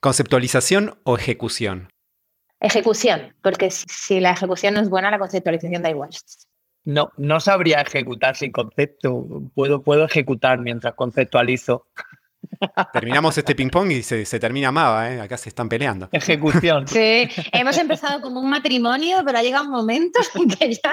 ¿Conceptualización o ejecución? Ejecución, porque si la ejecución no es buena, la conceptualización da igual. No, no sabría ejecutar sin concepto. Puedo, puedo ejecutar mientras conceptualizo. Terminamos este ping-pong y se, termina Mava, ¿eh? acá se están peleando. Ejecución. Sí, hemos empezado como un matrimonio, pero ha llegado un momento en que ya.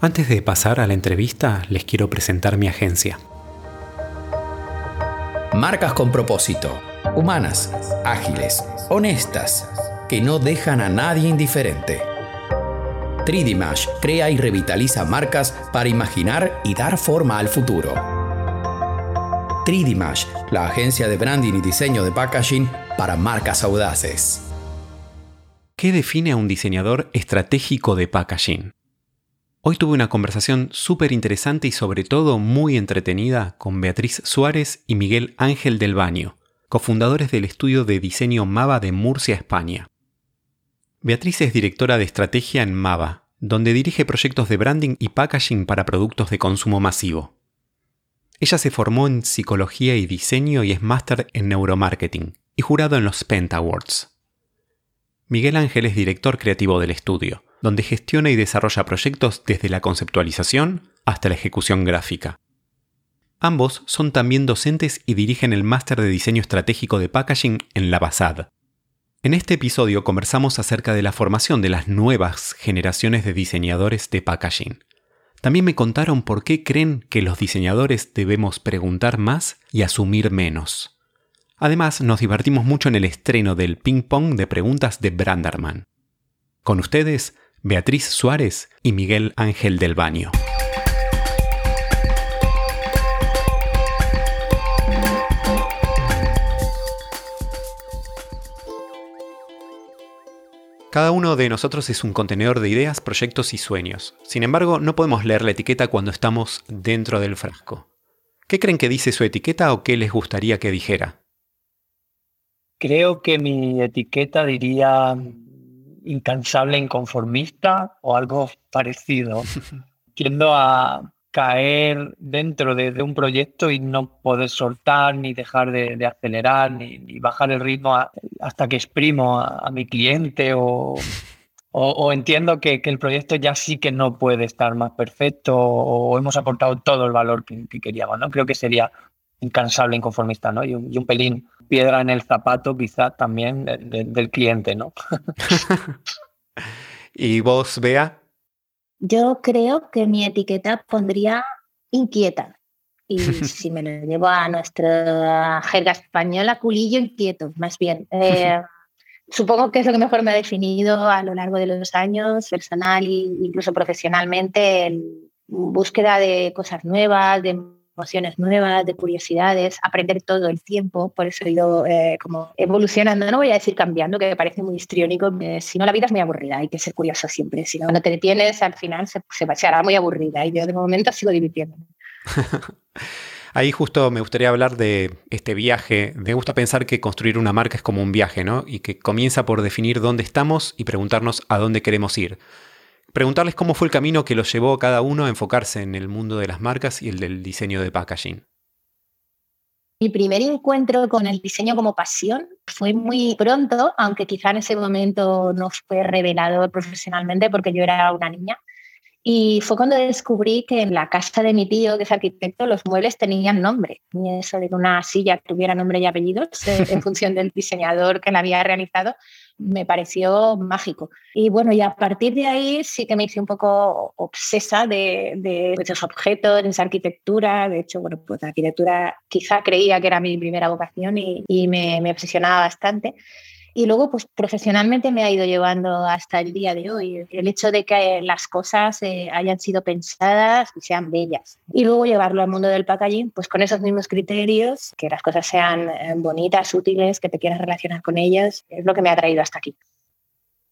Antes de pasar a la entrevista, les quiero presentar mi agencia. Marcas con propósito, humanas, ágiles, honestas, que no dejan a nadie indiferente. Tridimash crea y revitaliza marcas para imaginar y dar forma al futuro. Tridimash, la agencia de branding y diseño de packaging para marcas audaces. ¿Qué define a un diseñador estratégico de packaging? Hoy tuve una conversación súper interesante y sobre todo muy entretenida con Beatriz Suárez y Miguel Ángel del Baño, cofundadores del estudio de diseño MAVA de Murcia, España. Beatriz es directora de estrategia en MAVA, donde dirige proyectos de branding y packaging para productos de consumo masivo. Ella se formó en psicología y diseño y es máster en neuromarketing y jurado en los Pent Awards. Miguel Ángel es director creativo del estudio donde gestiona y desarrolla proyectos desde la conceptualización hasta la ejecución gráfica. Ambos son también docentes y dirigen el máster de diseño estratégico de packaging en la BASAD. En este episodio conversamos acerca de la formación de las nuevas generaciones de diseñadores de packaging. También me contaron por qué creen que los diseñadores debemos preguntar más y asumir menos. Además, nos divertimos mucho en el estreno del ping pong de preguntas de Branderman. Con ustedes, Beatriz Suárez y Miguel Ángel del Baño. Cada uno de nosotros es un contenedor de ideas, proyectos y sueños. Sin embargo, no podemos leer la etiqueta cuando estamos dentro del frasco. ¿Qué creen que dice su etiqueta o qué les gustaría que dijera? Creo que mi etiqueta diría incansable, inconformista o algo parecido. Tiendo a caer dentro de, un proyecto y no poder soltar, ni dejar de, acelerar, ni, bajar el ritmo hasta que exprimo a, mi cliente o, o, entiendo que, el proyecto ya sí que no puede estar más perfecto o, hemos aportado todo el valor que, queríamos. ¿no? Creo que sería incansable, inconformista ¿no? y, un, y un pelín piedra en el zapato quizá también del cliente, ¿no? ¿Y vos, Bea? Yo creo que mi etiqueta pondría inquieta. Y si me lo llevo a nuestra jerga española, culillo inquieto, más bien. Eh, supongo que es lo que mejor me ha definido a lo largo de los años, personal e incluso profesionalmente, en búsqueda de cosas nuevas, de emociones nuevas, de curiosidades, aprender todo el tiempo, por eso he ido eh, como evolucionando, no voy a decir cambiando, que me parece muy histriónico, si no la vida es muy aburrida, hay que ser curioso siempre, si no, no te detienes, al final se, se, hará muy aburrida y yo de momento sigo divirtiéndome. Ahí justo me gustaría hablar de este viaje. Me gusta pensar que construir una marca es como un viaje, ¿no? Y que comienza por definir dónde estamos y preguntarnos a dónde queremos ir preguntarles cómo fue el camino que los llevó a cada uno a enfocarse en el mundo de las marcas y el del diseño de packaging. Mi primer encuentro con el diseño como pasión fue muy pronto, aunque quizá en ese momento no fue revelador profesionalmente porque yo era una niña. Y fue cuando descubrí que en la casa de mi tío, que es arquitecto, los muebles tenían nombre. Y eso de que una silla tuviera nombre y apellidos eh, en función del diseñador que la había realizado, me pareció mágico. Y bueno, y a partir de ahí sí que me hice un poco obsesa de, de esos objetos, de esa arquitectura. De hecho, bueno, pues la arquitectura quizá creía que era mi primera vocación y, y me, me obsesionaba bastante. Y luego, pues profesionalmente me ha ido llevando hasta el día de hoy. El hecho de que las cosas eh, hayan sido pensadas y sean bellas. Y luego llevarlo al mundo del packaging, pues con esos mismos criterios, que las cosas sean eh, bonitas, útiles, que te quieras relacionar con ellas, es lo que me ha traído hasta aquí.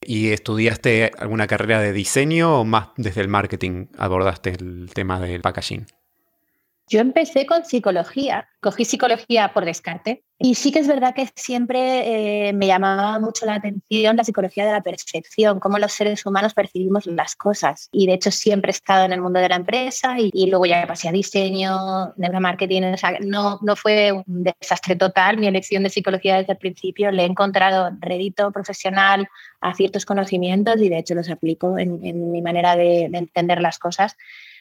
¿Y estudiaste alguna carrera de diseño o más desde el marketing abordaste el tema del packaging? Yo empecé con psicología, cogí psicología por descarte y sí que es verdad que siempre eh, me llamaba mucho la atención la psicología de la percepción, cómo los seres humanos percibimos las cosas. Y de hecho siempre he estado en el mundo de la empresa y, luego ya pasé a diseño, neuromarketing. O sea, no, no fue un desastre total mi elección de psicología desde el principio. Le he encontrado rédito profesional a ciertos conocimientos y de hecho los aplico en, mi manera de, de entender las cosas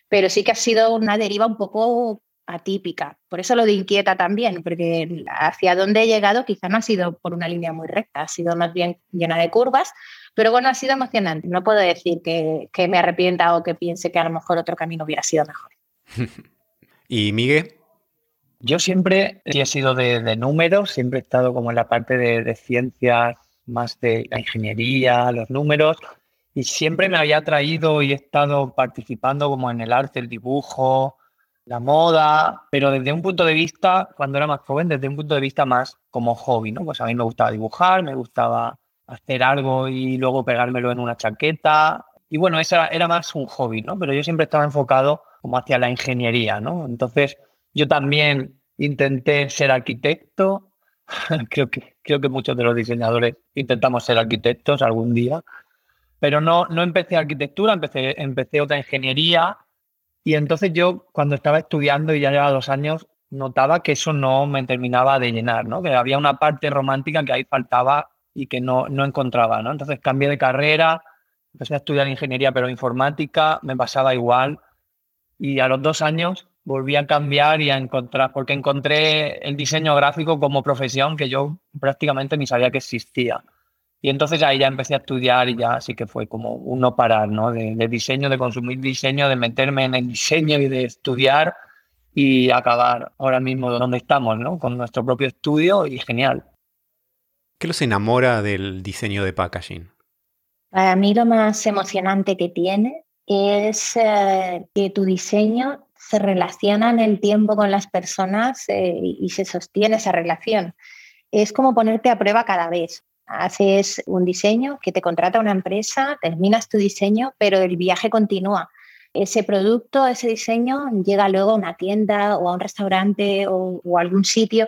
pero sí que ha sido una deriva un poco atípica. Por eso lo de inquieta también, porque hacia dónde he llegado quizá no ha sido por una línea muy recta, ha sido más bien llena de curvas, pero bueno, ha sido emocionante. No puedo decir que, me arrepienta o que piense que a lo mejor otro camino hubiera sido mejor. ¿Y Miguel? Yo siempre he sido de, números, siempre he estado como en la parte de, de ciencias, más de la ingeniería, los números, y siempre me había traído y he estado participando como en el arte, el dibujo, la moda, pero desde un punto de vista, cuando era más joven, desde un punto de vista más como hobby, ¿no? Pues a mí me gustaba dibujar, me gustaba hacer algo y luego pegármelo en una chaqueta. Y bueno, esa era más un hobby, ¿no? Pero yo siempre estaba enfocado como hacia la ingeniería, ¿no? Entonces, yo también intenté ser arquitecto. creo, que, creo que muchos de los diseñadores intentamos ser arquitectos algún día pero no, no empecé arquitectura, empecé, empecé otra ingeniería y entonces yo cuando estaba estudiando y ya llevaba dos años, notaba que eso no me terminaba de llenar, ¿no? que había una parte romántica que ahí faltaba y que no, no encontraba. ¿no? Entonces cambié de carrera, empecé a estudiar ingeniería pero informática, me pasaba igual y a los dos años volví a cambiar y a encontrar, porque encontré el diseño gráfico como profesión que yo prácticamente ni sabía que existía. Y entonces ahí ya empecé a estudiar y ya sí que fue como un no parar, ¿no? De, diseño, de consumir diseño, de meterme en el diseño y de estudiar y acabar ahora mismo donde estamos, ¿no? Con nuestro propio estudio y genial. ¿Qué los enamora del diseño de packaging? Para mí lo más emocionante que tiene es eh, que tu diseño se relaciona en el tiempo con las personas eh, y se sostiene esa relación. Es como ponerte a prueba cada vez haces un diseño que te contrata una empresa, terminas tu diseño, pero el viaje continúa. Ese producto, ese diseño llega luego a una tienda o a un restaurante o, a algún sitio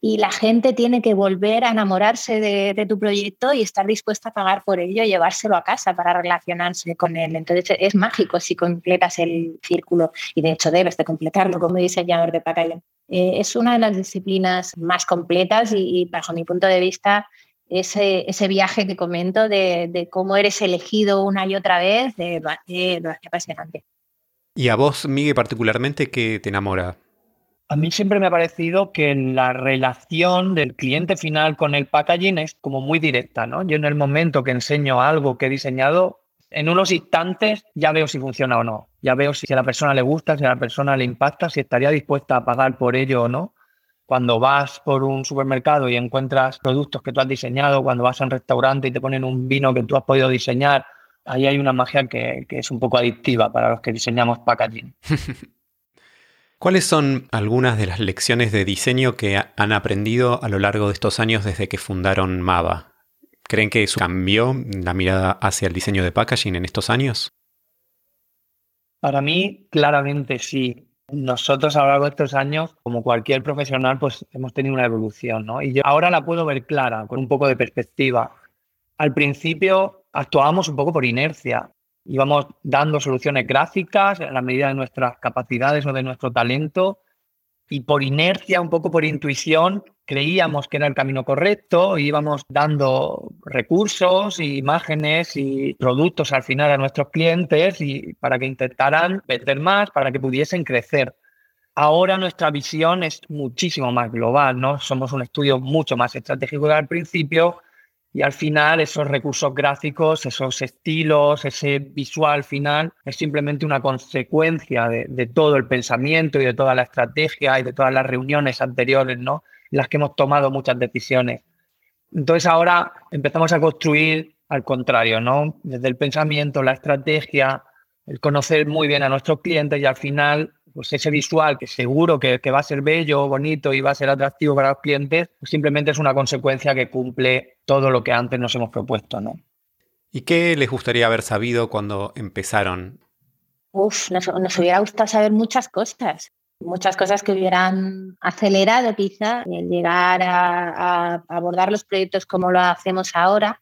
y la gente tiene que volver a enamorarse de, tu proyecto y estar dispuesta a pagar por ello y llevárselo a casa para relacionarse con él. Entonces es mágico si completas el círculo y de hecho debes de completarlo como diseñador de packaging. Eh, es una de las disciplinas más completas y, y bajo mi punto de vista ese, ese viaje que comento de, cómo eres elegido una y otra vez, de, de, apasionante. ¿Y a vos, Miguel, particularmente, qué te enamora? A mí siempre me ha parecido que la relación del cliente final con el packaging es como muy directa, ¿no? Yo en el momento que enseño algo que he diseñado, en unos instantes ya veo si funciona o no. Ya veo si a la persona le gusta, si a la persona le impacta, si estaría dispuesta a pagar por ello o no cuando vas por un supermercado y encuentras productos que tú has diseñado, cuando vas a un restaurante y te ponen un vino que tú has podido diseñar, ahí hay una magia que, es un poco adictiva para los que diseñamos packaging. ¿Cuáles son algunas de las lecciones de diseño que han aprendido a lo largo de estos años desde que fundaron Mava? ¿Creen que eso cambió la mirada hacia el diseño de packaging en estos años? Para mí, claramente sí. Nosotros a lo largo de estos años, como cualquier profesional, pues hemos tenido una evolución, ¿no? Y yo ahora la puedo ver clara, con un poco de perspectiva. Al principio actuábamos un poco por inercia, íbamos dando soluciones gráficas a la medida de nuestras capacidades o de nuestro talento y por inercia, un poco por intuición, creíamos que era el camino correcto, íbamos dando recursos, imágenes y productos al final a nuestros clientes y para que intentaran vender más, para que pudiesen crecer. Ahora nuestra visión es muchísimo más global, ¿no? Somos un estudio mucho más estratégico que al principio y al final esos recursos gráficos, esos estilos, ese visual final es simplemente una consecuencia de, todo el pensamiento y de toda la estrategia y de todas las reuniones anteriores, ¿no? las que hemos tomado muchas decisiones. Entonces ahora empezamos a construir al contrario, ¿no? Desde el pensamiento, la estrategia, el conocer muy bien a nuestros clientes y al final, pues ese visual que seguro que, va a ser bello, bonito y va a ser atractivo para los clientes, pues simplemente es una consecuencia que cumple todo lo que antes nos hemos propuesto, ¿no? ¿Y qué les gustaría haber sabido cuando empezaron? Uf, nos, hubiera gustado saber muchas cosas muchas cosas que hubieran acelerado quizá el llegar a, abordar los proyectos como lo hacemos ahora,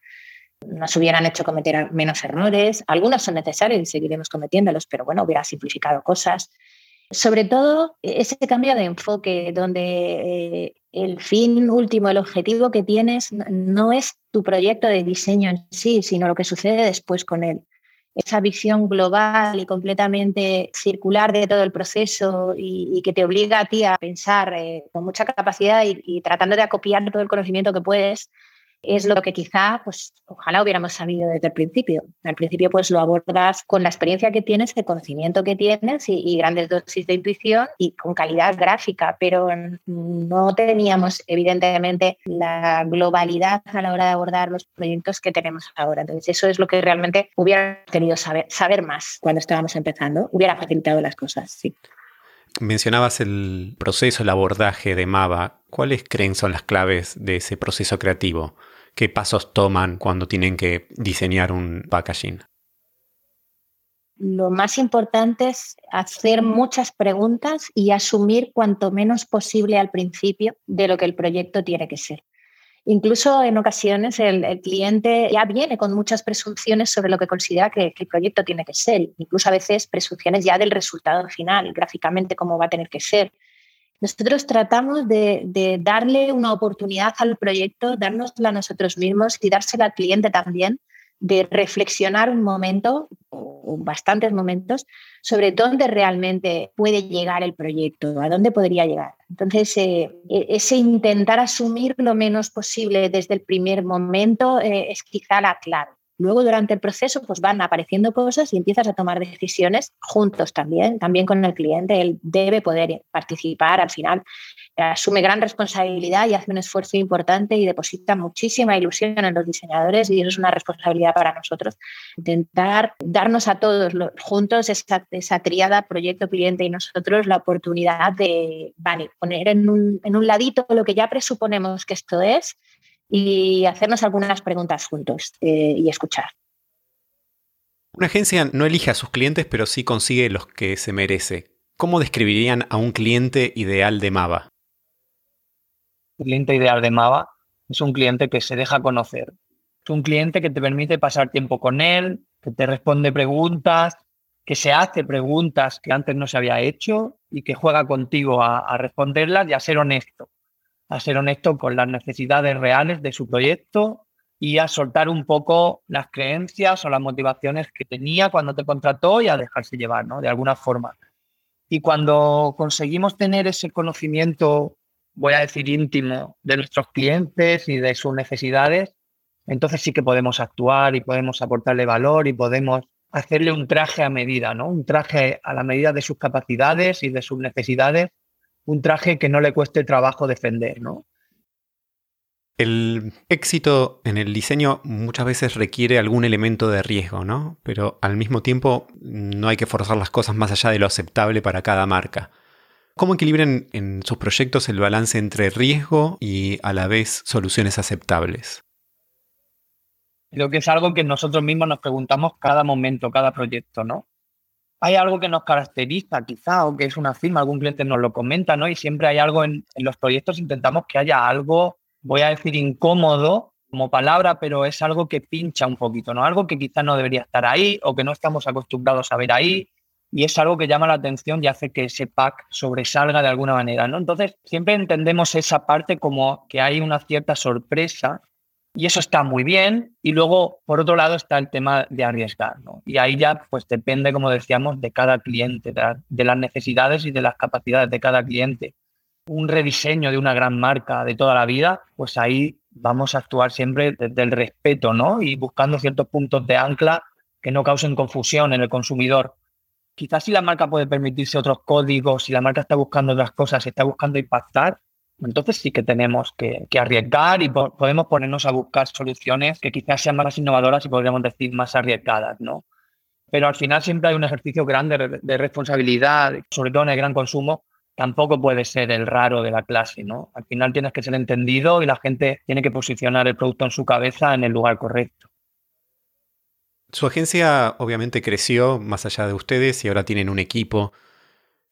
nos hubieran hecho cometer menos errores. Algunos son necesarios y seguiremos cometiéndolos, pero bueno, hubiera simplificado cosas. Sobre todo ese cambio de enfoque donde eh, el fin último, el objetivo que tienes no es tu proyecto de diseño en sí, sino lo que sucede después con él. Esa visión global y completamente circular de todo el proceso y, que te obliga a ti a pensar eh, con mucha capacidad y tratando de acopiar todo el conocimiento que puedes es lo que quizá, pues ojalá hubiéramos sabido desde el principio. Al principio, pues lo abordas con la experiencia que tienes, el conocimiento que tienes y, grandes dosis de intuición y con calidad gráfica, pero no teníamos evidentemente la globalidad a la hora de abordar los proyectos que tenemos ahora. Entonces, eso es lo que realmente hubiera querido saber, saber más cuando estábamos empezando. Hubiera facilitado las cosas, sí. Mencionabas el proceso, el abordaje de Mava. ¿Cuáles creen son las claves de ese proceso creativo? ¿Qué pasos toman cuando tienen que diseñar un packaging? Lo más importante es hacer muchas preguntas y asumir cuanto menos posible al principio de lo que el proyecto tiene que ser. Incluso en ocasiones el, cliente ya viene con muchas presunciones sobre lo que considera que, el proyecto tiene que ser, incluso a veces presunciones ya del resultado final, gráficamente cómo va a tener que ser. Nosotros tratamos de, darle una oportunidad al proyecto, dárnosla a nosotros mismos y dársela al cliente también, de reflexionar un momento o bastantes momentos sobre dónde realmente puede llegar el proyecto, a dónde podría llegar. Entonces, eh, e-, ese intentar asumir lo menos posible desde el primer momento eh, es quizá la clave. Luego, durante el proceso, pues van apareciendo cosas y empiezas a tomar decisiones juntos también, también con el cliente. Él debe poder participar al final asume gran responsabilidad y hace un esfuerzo importante y deposita muchísima ilusión en los diseñadores y eso es una responsabilidad para nosotros. Intentar darnos a todos juntos esa, esa triada proyecto, cliente y nosotros la oportunidad de poner en un, en un ladito lo que ya presuponemos que esto es y hacernos algunas preguntas juntos eh, y escuchar. Una agencia no elige a sus clientes, pero sí consigue los que se merece. ¿Cómo describirían a un cliente ideal de Mava? El cliente ideal de Mava es un cliente que se deja conocer. Es un cliente que te permite pasar tiempo con él, que te responde preguntas, que se hace preguntas que antes no se había hecho y que juega contigo a, responderlas y a ser honesto. A ser honesto con las necesidades reales de su proyecto y a soltar un poco las creencias o las motivaciones que tenía cuando te contrató y a dejarse llevar, ¿no? De alguna forma. Y cuando conseguimos tener ese conocimiento voy a decir, íntimo de nuestros clientes y de sus necesidades, entonces sí que podemos actuar y podemos aportarle valor y podemos hacerle un traje a medida, ¿no? Un traje a la medida de sus capacidades y de sus necesidades, un traje que no le cueste trabajo defender, ¿no? El éxito en el diseño muchas veces requiere algún elemento de riesgo, ¿no? Pero al mismo tiempo no hay que forzar las cosas más allá de lo aceptable para cada marca. ¿Cómo equilibran en sus proyectos el balance entre riesgo y a la vez soluciones aceptables? Creo que es algo que nosotros mismos nos preguntamos cada momento, cada proyecto, ¿no? Hay algo que nos caracteriza quizá o que es una firma, algún cliente nos lo comenta, ¿no? Y siempre hay algo en, en los proyectos, intentamos que haya algo, voy a decir incómodo como palabra, pero es algo que pincha un poquito, ¿no? Algo que quizá no debería estar ahí o que no estamos acostumbrados a ver ahí y es algo que llama la atención y hace que ese pack sobresalga de alguna manera, ¿no? Entonces, siempre entendemos esa parte como que hay una cierta sorpresa y eso está muy bien. Y luego, por otro lado, está el tema de arriesgar, ¿no? Y ahí ya, pues depende, como decíamos, de cada cliente, de, las necesidades y de las capacidades de cada cliente. Un rediseño de una gran marca de toda la vida, pues ahí vamos a actuar siempre desde el respeto, ¿no? Y buscando ciertos puntos de ancla que no causen confusión en el consumidor quizás si la marca puede permitirse otros códigos, si la marca está buscando otras cosas, está buscando impactar, entonces sí que tenemos que, arriesgar y podemos ponernos a buscar soluciones que quizás sean más innovadoras y podríamos decir más arriesgadas, ¿no? Pero al final siempre hay un ejercicio grande de responsabilidad, sobre todo en el gran consumo, tampoco puede ser el raro de la clase, ¿no? Al final tienes que ser entendido y la gente tiene que posicionar el producto en su cabeza en el lugar correcto. Su agencia obviamente creció más allá de ustedes y ahora tienen un equipo.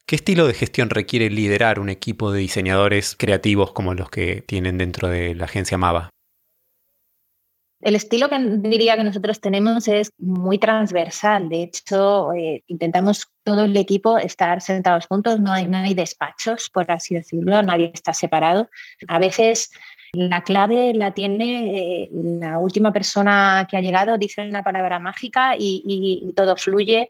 ¿Qué estilo de gestión requiere liderar un equipo de diseñadores creativos como los que tienen dentro de la agencia Mava? El estilo que diría que nosotros tenemos es muy transversal. De hecho, eh, intentamos todo el equipo estar sentados juntos, no hay, despachos, por así decirlo, nadie está separado. A veces la clave la tiene eh, la última persona que ha llegado, dice una palabra mágica y todo fluye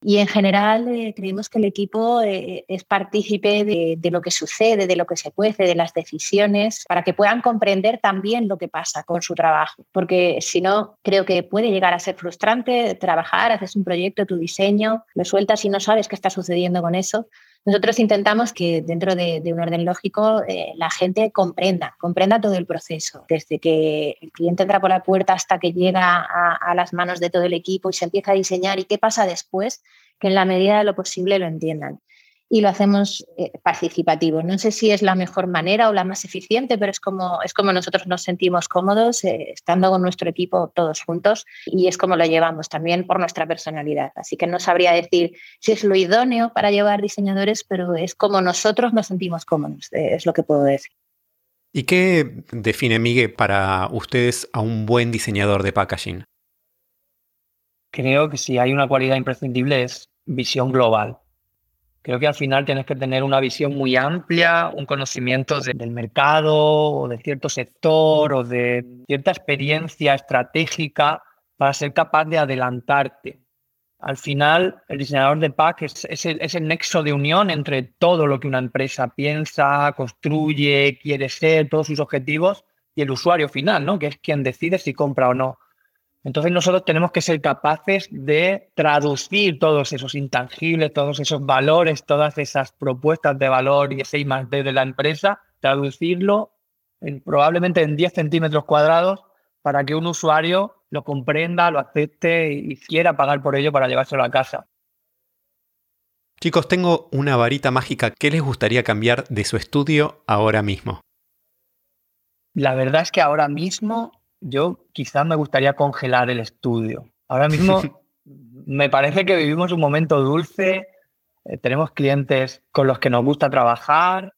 y en general eh, creemos que el equipo eh, es partícipe de, lo que sucede, de lo que se cuece, de las decisiones, para que puedan comprender también lo que pasa con su trabajo. Porque si no, creo que puede llegar a ser frustrante trabajar, haces un proyecto, tu diseño, lo sueltas y no sabes qué está sucediendo con eso. Nosotros intentamos que dentro de, un orden lógico eh, la gente comprenda, comprenda todo el proceso, desde que el cliente entra por la puerta hasta que llega a, a las manos de todo el equipo y se empieza a diseñar y qué pasa después, que en la medida de lo posible lo entiendan y lo hacemos eh, participativo. No sé si es la mejor manera o la más eficiente, pero es como, es como nosotros nos sentimos cómodos eh, estando con nuestro equipo todos juntos y es como lo llevamos también por nuestra personalidad. Así que no sabría decir si es lo idóneo para llevar diseñadores, pero es como nosotros nos sentimos cómodos, eh, es lo que puedo decir. ¿Y qué define, Miguel, para ustedes a un buen diseñador de packaging? Creo que si hay una cualidad imprescindible es visión global Creo que al final tienes que tener una visión muy amplia, un conocimiento del mercado o de cierto sector o de cierta experiencia estratégica para ser capaz de adelantarte. Al final, el diseñador de pack es, el, es, el, nexo de unión entre todo lo que una empresa piensa, construye, quiere ser, todos sus objetivos, y el usuario final, ¿no? que es quien decide si compra o no. Entonces nosotros tenemos que ser capaces de traducir todos esos intangibles, todos esos valores, todas esas propuestas de valor y ese I más D de la empresa, traducirlo en, probablemente en 10 centímetros cuadrados para que un usuario lo comprenda, lo acepte y quiera pagar por ello para llevárselo a casa. Chicos, tengo una varita mágica. ¿Qué les gustaría cambiar de su estudio ahora mismo? La verdad es que ahora mismo yo quizás me gustaría congelar el estudio. Ahora mismo me parece que vivimos un momento dulce, eh, tenemos clientes con los que nos gusta trabajar,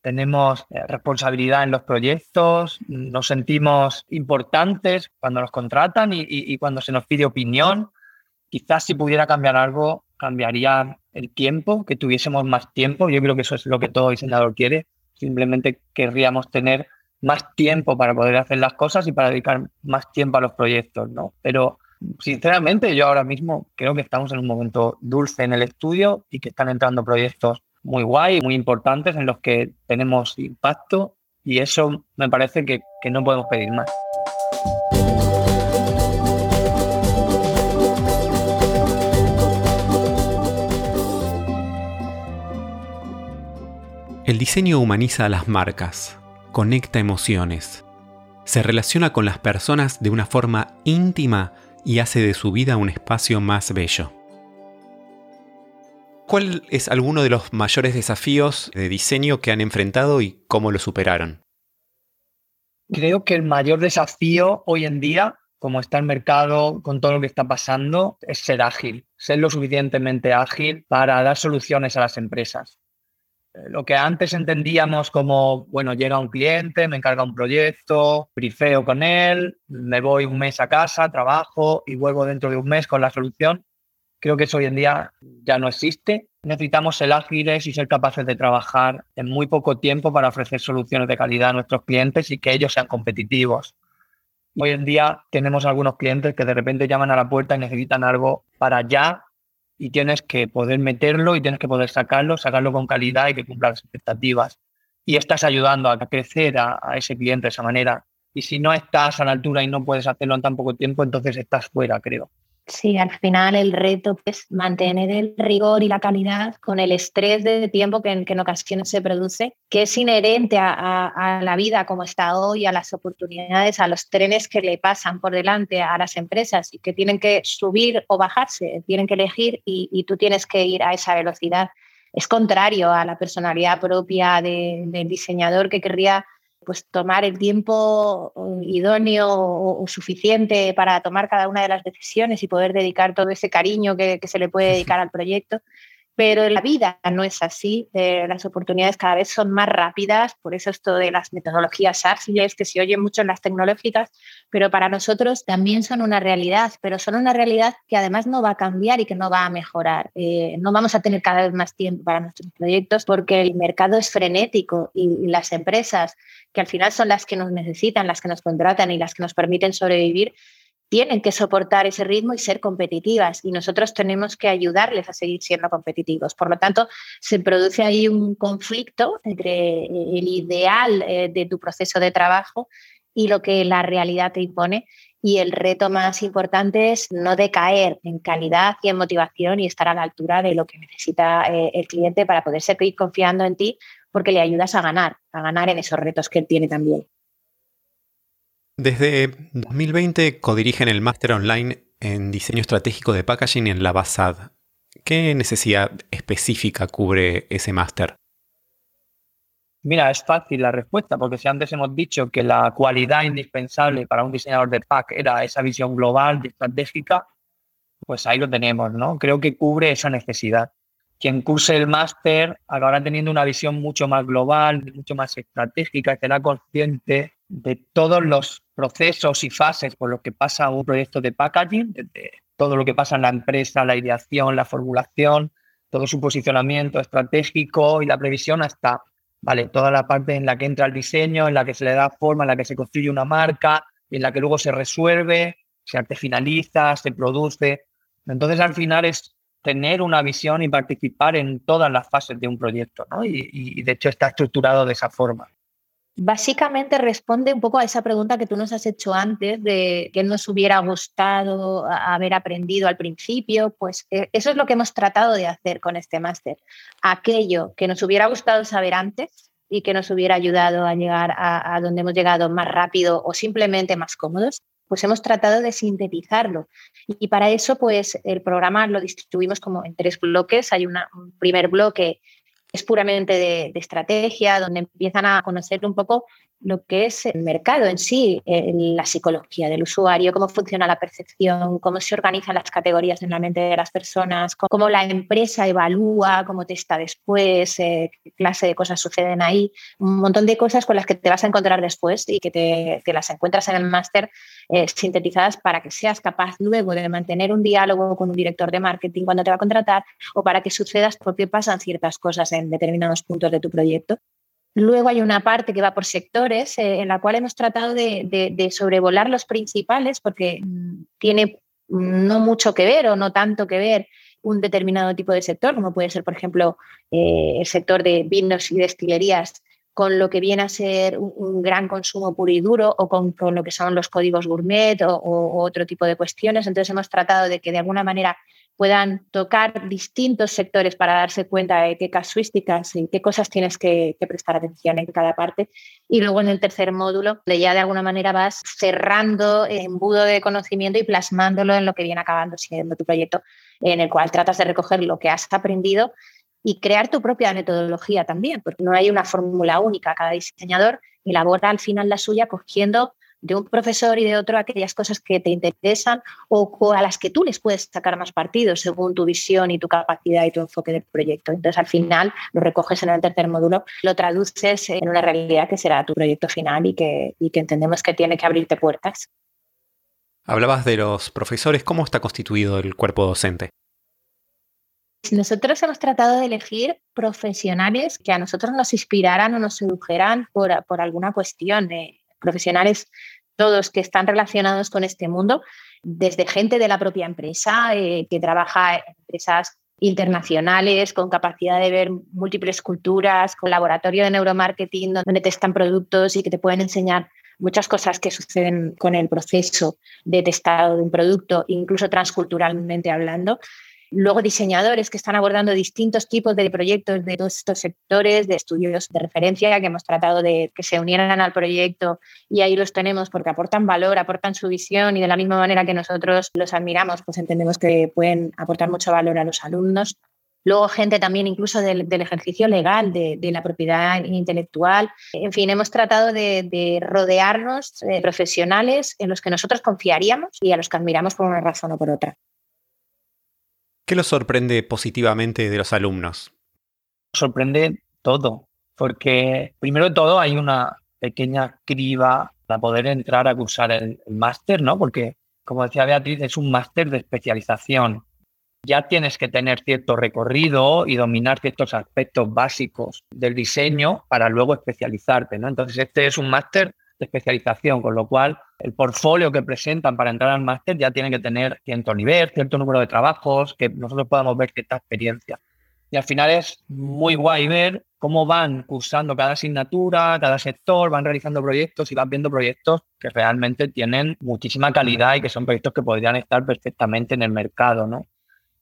tenemos eh, responsabilidad en los proyectos, nos sentimos importantes cuando nos contratan y, cuando se nos pide opinión. Quizás si pudiera cambiar algo, cambiaría el tiempo, que tuviésemos más tiempo. Yo creo que eso es lo que todo diseñador quiere. Simplemente querríamos tener más tiempo para poder hacer las cosas y para dedicar más tiempo a los proyectos, ¿no? Pero sinceramente yo ahora mismo creo que estamos en un momento dulce en el estudio y que están entrando proyectos muy guay, muy importantes en los que tenemos impacto y eso me parece que, que no podemos pedir más. El diseño humaniza a las marcas, conecta emociones, se relaciona con las personas de una forma íntima y hace de su vida un espacio más bello. ¿Cuál es alguno de los mayores desafíos de diseño que han enfrentado y cómo lo superaron? Creo que el mayor desafío hoy en día, como está el mercado, con todo lo que está pasando, es ser ágil, ser lo suficientemente ágil para dar soluciones a las empresas. Eh, lo que antes entendíamos como, bueno, llega un cliente, me encarga un proyecto, brifeo con él, me voy un mes a casa, trabajo y vuelvo dentro de un mes con la solución. Creo que eso hoy en día ya no existe. Necesitamos ser ágiles y ser capaces de trabajar en muy poco tiempo para ofrecer soluciones de calidad a nuestros clientes y que ellos sean competitivos. Hoy en día tenemos algunos clientes que de repente llaman a la puerta y necesitan algo para ya y tienes que poder meterlo y tienes que poder sacarlo, sacarlo con calidad y que cumpla las expectativas. Y estás ayudando a crecer a, ese cliente de esa manera. Y si no estás a la altura y no puedes hacerlo en tan poco tiempo, entonces estás fuera, creo. Sí, al final el reto es mantener el rigor y la calidad con el estrés de tiempo que en, ocasiones se produce, que es inherente a, la vida como está hoy, a las oportunidades, a los trenes que le pasan por delante a las empresas y que tienen que subir o bajarse, tienen que elegir y, tú tienes que ir a esa velocidad. Es contrario a la personalidad propia del diseñador que querría pues tomar el tiempo uh, idóneo o, suficiente para tomar cada una de las decisiones y poder dedicar todo ese cariño que, se le puede dedicar al proyecto. Pero la vida no es así, eh, las oportunidades cada vez son más rápidas, por eso esto de las metodologías ágiles que se oye mucho en las tecnológicas, pero para nosotros también son una realidad, pero son una realidad que además no va a cambiar y que no va a mejorar. Eh, no vamos a tener cada vez más tiempo para nuestros proyectos porque el mercado es frenético y las empresas que al final son las que nos necesitan, las que nos contratan y las que nos permiten sobrevivir, tienen que soportar ese ritmo y ser competitivas y nosotros tenemos que ayudarles a seguir siendo competitivos. Por lo tanto, se produce ahí un conflicto entre el ideal eh, de tu proceso de trabajo y lo que la realidad te impone. Y el reto más importante es no decaer en calidad y en motivación y estar a la altura de lo que necesita eh, el cliente para poder seguir confiando en ti porque le ayudas a ganar, a ganar en esos retos que él tiene también. Desde 2020 codirigen el máster online en diseño estratégico de packaging en la BASAD. ¿Qué necesidad específica cubre ese máster? Mira, es fácil la respuesta, porque si antes hemos dicho que la cualidad indispensable para un diseñador de pack era esa visión global estratégica, pues ahí lo tenemos, ¿no? Creo que cubre esa necesidad quien curse el máster acabará teniendo una visión mucho más global, mucho más estratégica, será consciente de todos los procesos y fases por los que pasa un proyecto de packaging, desde todo lo que pasa en la empresa, la ideación, la formulación, todo su posicionamiento estratégico y la previsión hasta vale, toda la parte en la que entra el diseño, en la que se le da forma, en la que se construye una marca, en la que luego se resuelve, se finaliza, se produce. Entonces al final es tener una visión y participar en todas las fases de un proyecto, ¿no? Y, de hecho está estructurado de esa forma. Básicamente responde un poco a esa pregunta que tú nos has hecho antes de qué nos hubiera gustado haber aprendido al principio. Pues eh, eso es lo que hemos tratado de hacer con este máster. Aquello que nos hubiera gustado saber antes y que nos hubiera ayudado a llegar a donde hemos llegado más rápido o simplemente más cómodos, pues hemos tratado de sintetizarlo. Y para eso, pues el programa lo distribuimos como en tres bloques. Hay un primer bloque es puramente de, estrategia, donde empiezan a conocer un poco lo que es el mercado en sí, la psicología del usuario, cómo funciona la percepción, cómo se organizan las categorías en la mente de las personas, cómo la empresa evalúa, cómo te está después, eh, qué clase de cosas suceden ahí, un montón de cosas con las que te vas a encontrar después y que te, las encuentras en el máster eh, sintetizadas para que seas capaz luego de mantener un diálogo con un director de marketing cuando te va a contratar o para que sucedas porque pasan ciertas cosas en determinados puntos de tu proyecto. Luego hay una parte que va por sectores, eh, en la cual hemos tratado de, sobrevolar los principales, porque mm, tiene no mucho que ver o no tanto que ver un determinado tipo de sector, como puede ser, por ejemplo, eh, el sector de vinos y destilerías, con lo que viene a ser un, gran consumo puro y duro o con, lo que son los códigos gourmet o, otro tipo de cuestiones. Entonces hemos tratado de que de alguna manera puedan tocar distintos sectores para darse cuenta de qué casuísticas y qué cosas tienes que, prestar atención en cada parte. Y luego en el tercer módulo, ya de alguna manera vas cerrando el embudo de conocimiento y plasmándolo en lo que viene acabando siendo tu proyecto, en el cual tratas de recoger lo que has aprendido y crear tu propia metodología también, porque no hay una fórmula única. Cada diseñador elabora al final la suya cogiendo de un profesor y de otro aquellas cosas que te interesan o, a las que tú les puedes sacar más partido según tu visión y tu capacidad y tu enfoque del proyecto. Entonces, al final, lo recoges en el tercer módulo, lo traduces en una realidad que será tu proyecto final y que, y que entendemos que tiene que abrirte puertas. Hablabas de los profesores, ¿cómo está constituido el cuerpo docente? Nosotros hemos tratado de elegir profesionales que a nosotros nos inspiraran o nos sedujeran por, por alguna cuestión. Eh, profesionales todos que están relacionados con este mundo, desde gente de la propia empresa eh, que trabaja en empresas internacionales con capacidad de ver múltiples culturas, con laboratorio de neuromarketing donde testan productos y que te pueden enseñar muchas cosas que suceden con el proceso de testado de un producto, incluso transculturalmente hablando. Luego diseñadores que están abordando distintos tipos de proyectos de todos estos sectores, de estudios de referencia que hemos tratado de que se unieran al proyecto y ahí los tenemos porque aportan valor, aportan su visión y de la misma manera que nosotros los admiramos, pues entendemos que pueden aportar mucho valor a los alumnos. Luego gente también incluso del, ejercicio legal, de, la propiedad intelectual. En fin, hemos tratado de, rodearnos de profesionales en los que nosotros confiaríamos y a los que admiramos por una razón o por otra. ¿Qué los sorprende positivamente de los alumnos? Sorprende todo, porque primero de todo hay una pequeña criba para poder entrar a cursar el, máster, ¿no? Porque, como decía Beatriz, es un máster de especialización. Ya tienes que tener cierto recorrido y dominar ciertos aspectos básicos del diseño para luego especializarte, ¿no? Entonces, este es un máster de especialización, con lo cual el portfolio que presentan para entrar al máster ya tiene que tener cierto nivel, cierto número de trabajos, que nosotros podamos ver esta experiencia. Y al final es muy guay ver cómo van cursando cada asignatura, cada sector, van realizando proyectos y van viendo proyectos que realmente tienen muchísima calidad y que son proyectos que podrían estar perfectamente en el mercado, ¿no?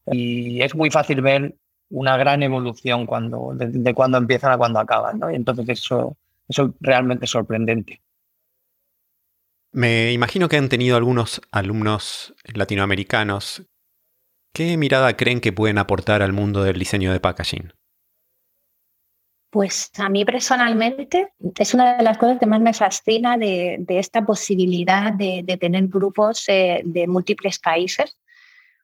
Y es muy fácil ver una gran evolución cuando, de, cuando empiezan a cuando acaban, ¿no? Y entonces eso, eso es realmente sorprendente. Me imagino que han tenido algunos alumnos latinoamericanos. ¿Qué mirada creen que pueden aportar al mundo del diseño de packaging? Pues a mí personalmente es una de las cosas que más me fascina de, esta posibilidad de, tener grupos eh, de múltiples países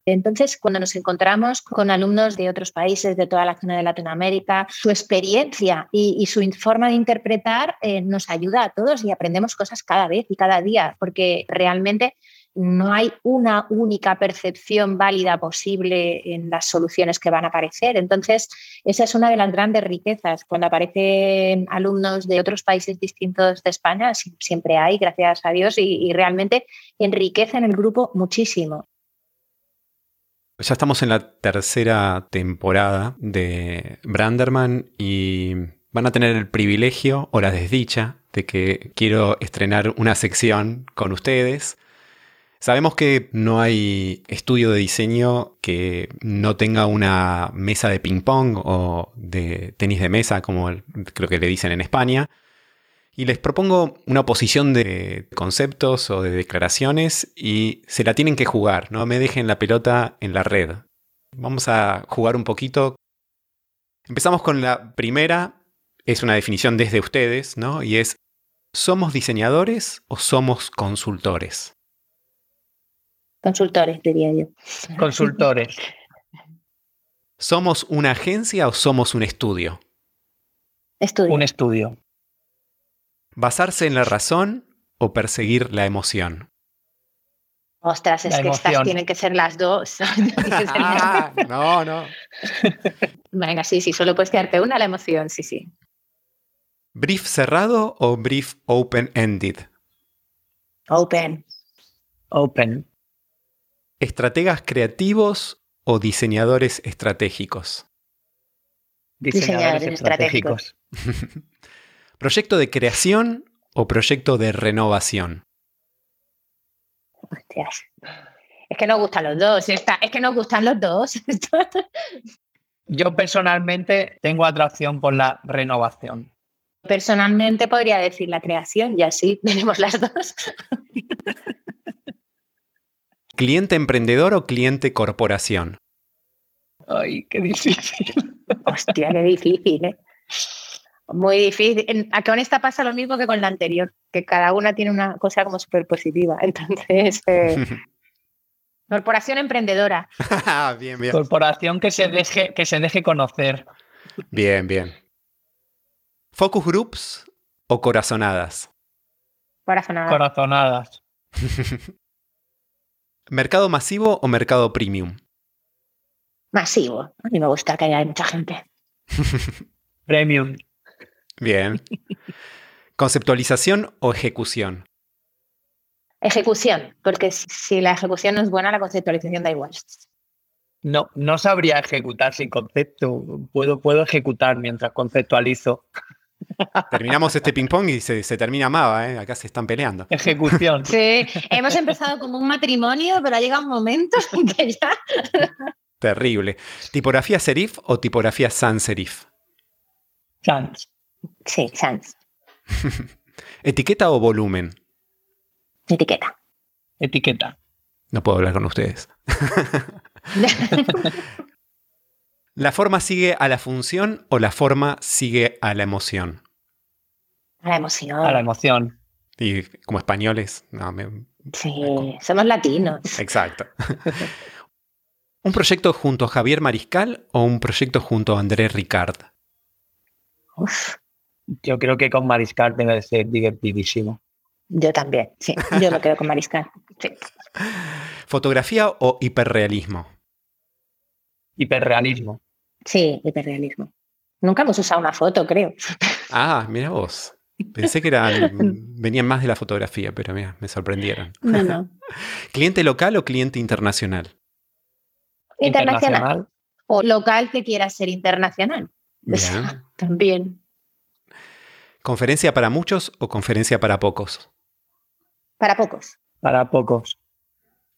entonces, cuando nos encontramos con alumnos de otros países, de toda la zona de Latinoamérica, su experiencia y, su forma de interpretar eh, nos ayuda a todos y aprendemos cosas cada vez y cada día, porque realmente no hay una única percepción válida posible en las soluciones que van a aparecer. Entonces, esa es una de las grandes riquezas. Cuando aparecen alumnos de otros países distintos de España, siempre hay, gracias a Dios, y, y realmente enriquecen el grupo muchísimo. Ya estamos en la tercera temporada de Branderman y van a tener el privilegio o la desdicha de que quiero estrenar una sección con ustedes. Sabemos que no hay estudio de diseño que no tenga una mesa de ping-pong o de tenis de mesa, como creo que le dicen en España. Y les propongo una oposición de conceptos o de declaraciones y se la tienen que jugar, no me dejen la pelota en la red. Vamos a jugar un poquito. Empezamos con la primera, es una definición desde ustedes, ¿no? Y es, ¿somos diseñadores o somos consultores? Consultores, diría yo. Consultores. ¿Somos una agencia o somos un estudio? Estudio. Un estudio. ¿Basarse en la razón o perseguir la emoción? Ostras, es que estas tienen que ser las dos. ah, no, no. Venga, sí, sí, solo puedes quedarte una, la emoción, sí, sí. ¿Brief cerrado o brief open-ended? Open. Open. ¿Estrategas creativos o diseñadores estratégicos? Diseñadores, estratégicos. ¿Proyecto de creación o proyecto de renovación? Hostias. Es que nos gustan los dos. Es que nos gustan los dos. Yo personalmente tengo atracción por la renovación. Personalmente podría decir la creación y así tenemos las dos. ¿Cliente emprendedor o cliente corporación? Ay, qué difícil. Hostia, qué difícil, ¿eh? Muy difícil. A con esta pasa lo mismo que con la anterior, que cada una tiene una cosa como súper positiva. Entonces, eh, corporación emprendedora. bien, bien. Corporación que se, deje, que se deje conocer. Bien, bien. ¿Focus groups o corazonadas? Corazonadas. Corazonadas. ¿Mercado masivo o mercado premium? Masivo. A mí me gusta que haya mucha gente. Premium. Bien. ¿Conceptualización o ejecución? Ejecución, porque si la ejecución no es buena, la conceptualización da igual. No, no sabría ejecutar sin concepto. Puedo, puedo ejecutar mientras conceptualizo. Terminamos este ping-pong y se, termina Mava, ¿eh? Acá se están peleando. Ejecución. Sí, hemos empezado como un matrimonio, pero ha llegado un momento en que ya. Terrible. ¿Tipografía serif o tipografía sans serif? Sans. Sí, sans. ¿Etiqueta o volumen? Etiqueta. Etiqueta. No puedo hablar con ustedes. ¿La forma sigue a la función o la forma sigue a la emoción? A la emoción. A la emoción. Y como españoles, no, Sí, somos latinos. Exacto. ¿Un proyecto junto a Javier Mariscal o un proyecto junto a Andrés Ricard? Yo creo que con Mariscal debe ser divertidísimo. Yo también, sí. Yo lo creo con Mariscal. ¿Fotografía o hiperrealismo? Hiperrealismo. Sí, hiperrealismo. Nunca hemos usado una foto, creo. Ah, mira vos. Pensé que venían más de la fotografía, pero mira, me sorprendieron. No, no. ¿Cliente local o cliente internacional? Internacional. O local que quiera ser internacional. También. ¿Conferencia para muchos o conferencia para pocos? Para pocos. Para pocos.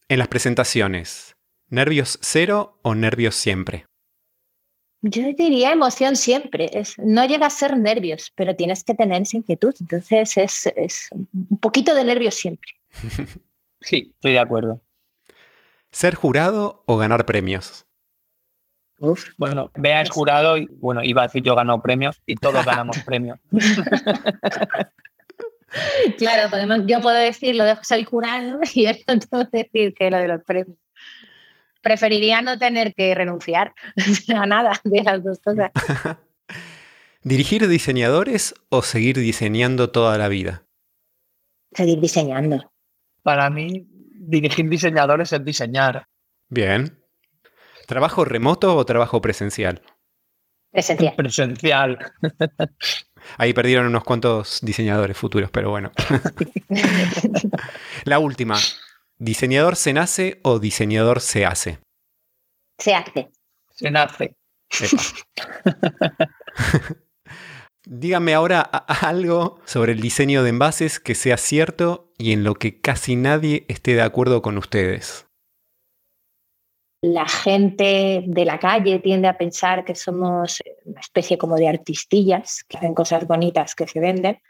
En las presentaciones, ¿nervios cero o nervios siempre? Yo diría emoción siempre. Es, no llega a ser nervios, pero tienes que tener esa inquietud. Entonces es, es un poquito de nervios siempre. sí, estoy de acuerdo. ¿Ser jurado o ganar premios? Uf, bueno, Bea es jurado y bueno, iba a decir yo gano premios y todos ganamos premios. claro, podemos, yo puedo decir lo de ser jurado y él no decir que lo de los premios preferiría no tener que renunciar a nada de las dos cosas. ¿Dirigir diseñadores o seguir diseñando toda la vida? Seguir diseñando. Para mí, dirigir diseñadores es diseñar. Bien. ¿Trabajo remoto o trabajo presencial? Presencial. Presencial. Ahí perdieron unos cuantos diseñadores futuros, pero bueno. la última. ¿Diseñador se nace o diseñador se hace? Se hace. Se nace. Dígame ahora algo sobre el diseño de envases que sea cierto y en lo que casi nadie esté de acuerdo con ustedes. La gente de la calle tiende a pensar que somos una especie como de artistillas que hacen cosas bonitas que se venden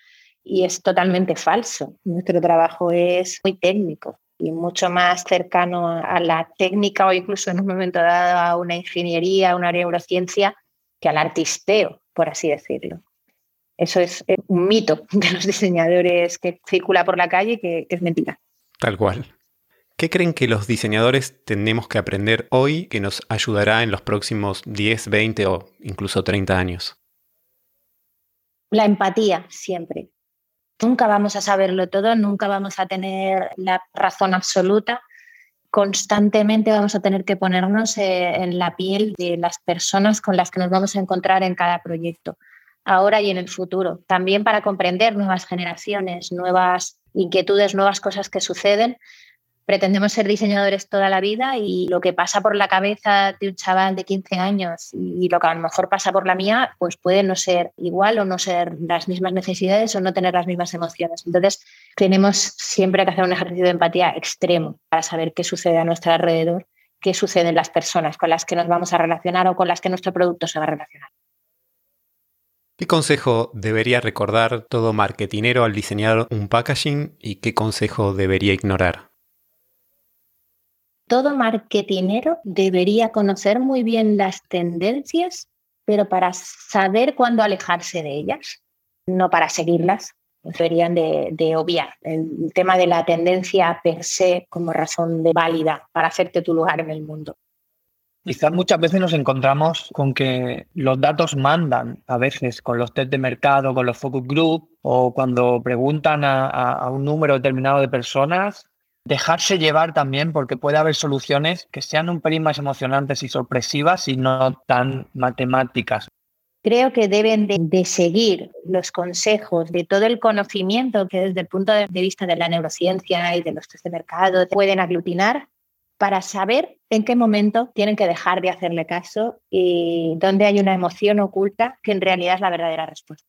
y es totalmente falso. Nuestro trabajo es muy técnico y mucho más cercano a la técnica o incluso en un momento dado a una ingeniería, a una neurociencia, que al artisteo, por así decirlo. Eso es un mito de los diseñadores que circula por la calle que, que es mentira. Tal cual. ¿Qué creen que los diseñadores tenemos que aprender hoy que nos ayudará en los próximos 10, 20 o incluso 30 años? La empatía, siempre. Nunca vamos a saberlo todo, nunca vamos a tener la razón absoluta. Constantemente vamos a tener que ponernos eh, en la piel de las personas con las que nos vamos a encontrar en cada proyecto, ahora y en el futuro. También para comprender nuevas generaciones, nuevas inquietudes, nuevas cosas que suceden pretendemos ser diseñadores toda la vida y lo que pasa por la cabeza de un chaval de 15 años y lo que a lo mejor pasa por la mía, pues puede no ser igual o no ser las mismas necesidades o no tener las mismas emociones. Entonces, tenemos siempre que hacer un ejercicio de empatía extremo para saber qué sucede a nuestro alrededor, qué sucede en las personas con las que nos vamos a relacionar o con las que nuestro producto se va a relacionar. ¿Qué consejo debería recordar todo marketinero al diseñar un packaging y qué consejo debería ignorar? Todo marketinero debería conocer muy bien las tendencias, pero para saber cuándo alejarse de ellas, no para seguirlas. Deberían de, obviar el tema de la tendencia per se como razón de válida para hacerte tu lugar en el mundo. Quizás muchas veces nos encontramos con que los datos mandan, a veces con los test de mercado, con los focus group, o cuando preguntan a un número determinado de personas, dejarse llevar también, porque puede haber soluciones que sean un pelín más emocionantes y sorpresivas y no tan matemáticas. Creo que deben de, seguir los consejos de todo el conocimiento que desde el punto de vista de la neurociencia y de los test de mercado pueden aglutinar para saber en qué momento tienen que dejar de hacerle caso y dónde hay una emoción oculta que en realidad es la verdadera respuesta.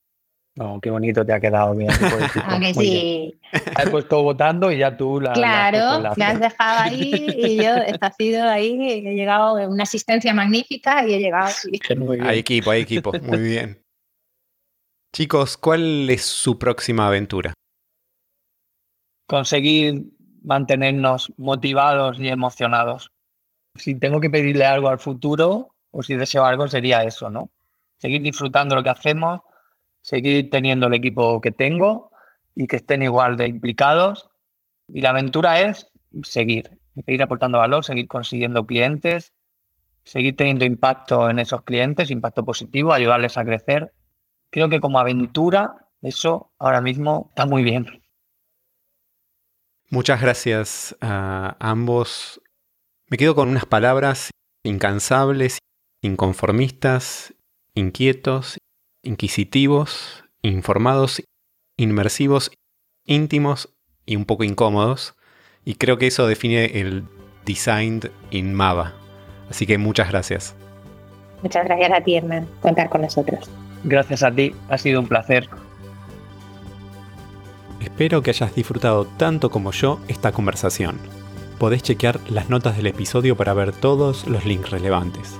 No, qué bonito te ha quedado bien. ah, que sí. He puesto votando y ya tú la. Claro, me has dejado ahí y yo he sido ahí, he llegado en una asistencia magnífica y he llegado así. Hay equipo, hay equipo, muy bien. Chicos, ¿cuál es su próxima aventura? Conseguir mantenernos motivados y emocionados. Si tengo que pedirle algo al futuro o si deseo algo sería eso, ¿no? Seguir disfrutando lo que hacemos, seguir teniendo el equipo que tengo y que estén igual de implicados. Y la aventura es seguir, seguir aportando valor, seguir consiguiendo clientes, seguir teniendo impacto en esos clientes, impacto positivo, ayudarles a crecer. Creo que como aventura eso ahora mismo está muy bien. Muchas gracias a ambos. Me quedo con unas palabras incansables, inconformistas, inquietos inquisitivos, informados, inmersivos, íntimos y un poco incómodos. Y creo que eso define el design in Mava. Así que muchas gracias. Muchas gracias a ti, Hernán, contar con nosotros. Gracias a ti, ha sido un placer. Espero que hayas disfrutado tanto como yo esta conversación. Podés chequear las notas del episodio para ver todos los links relevantes.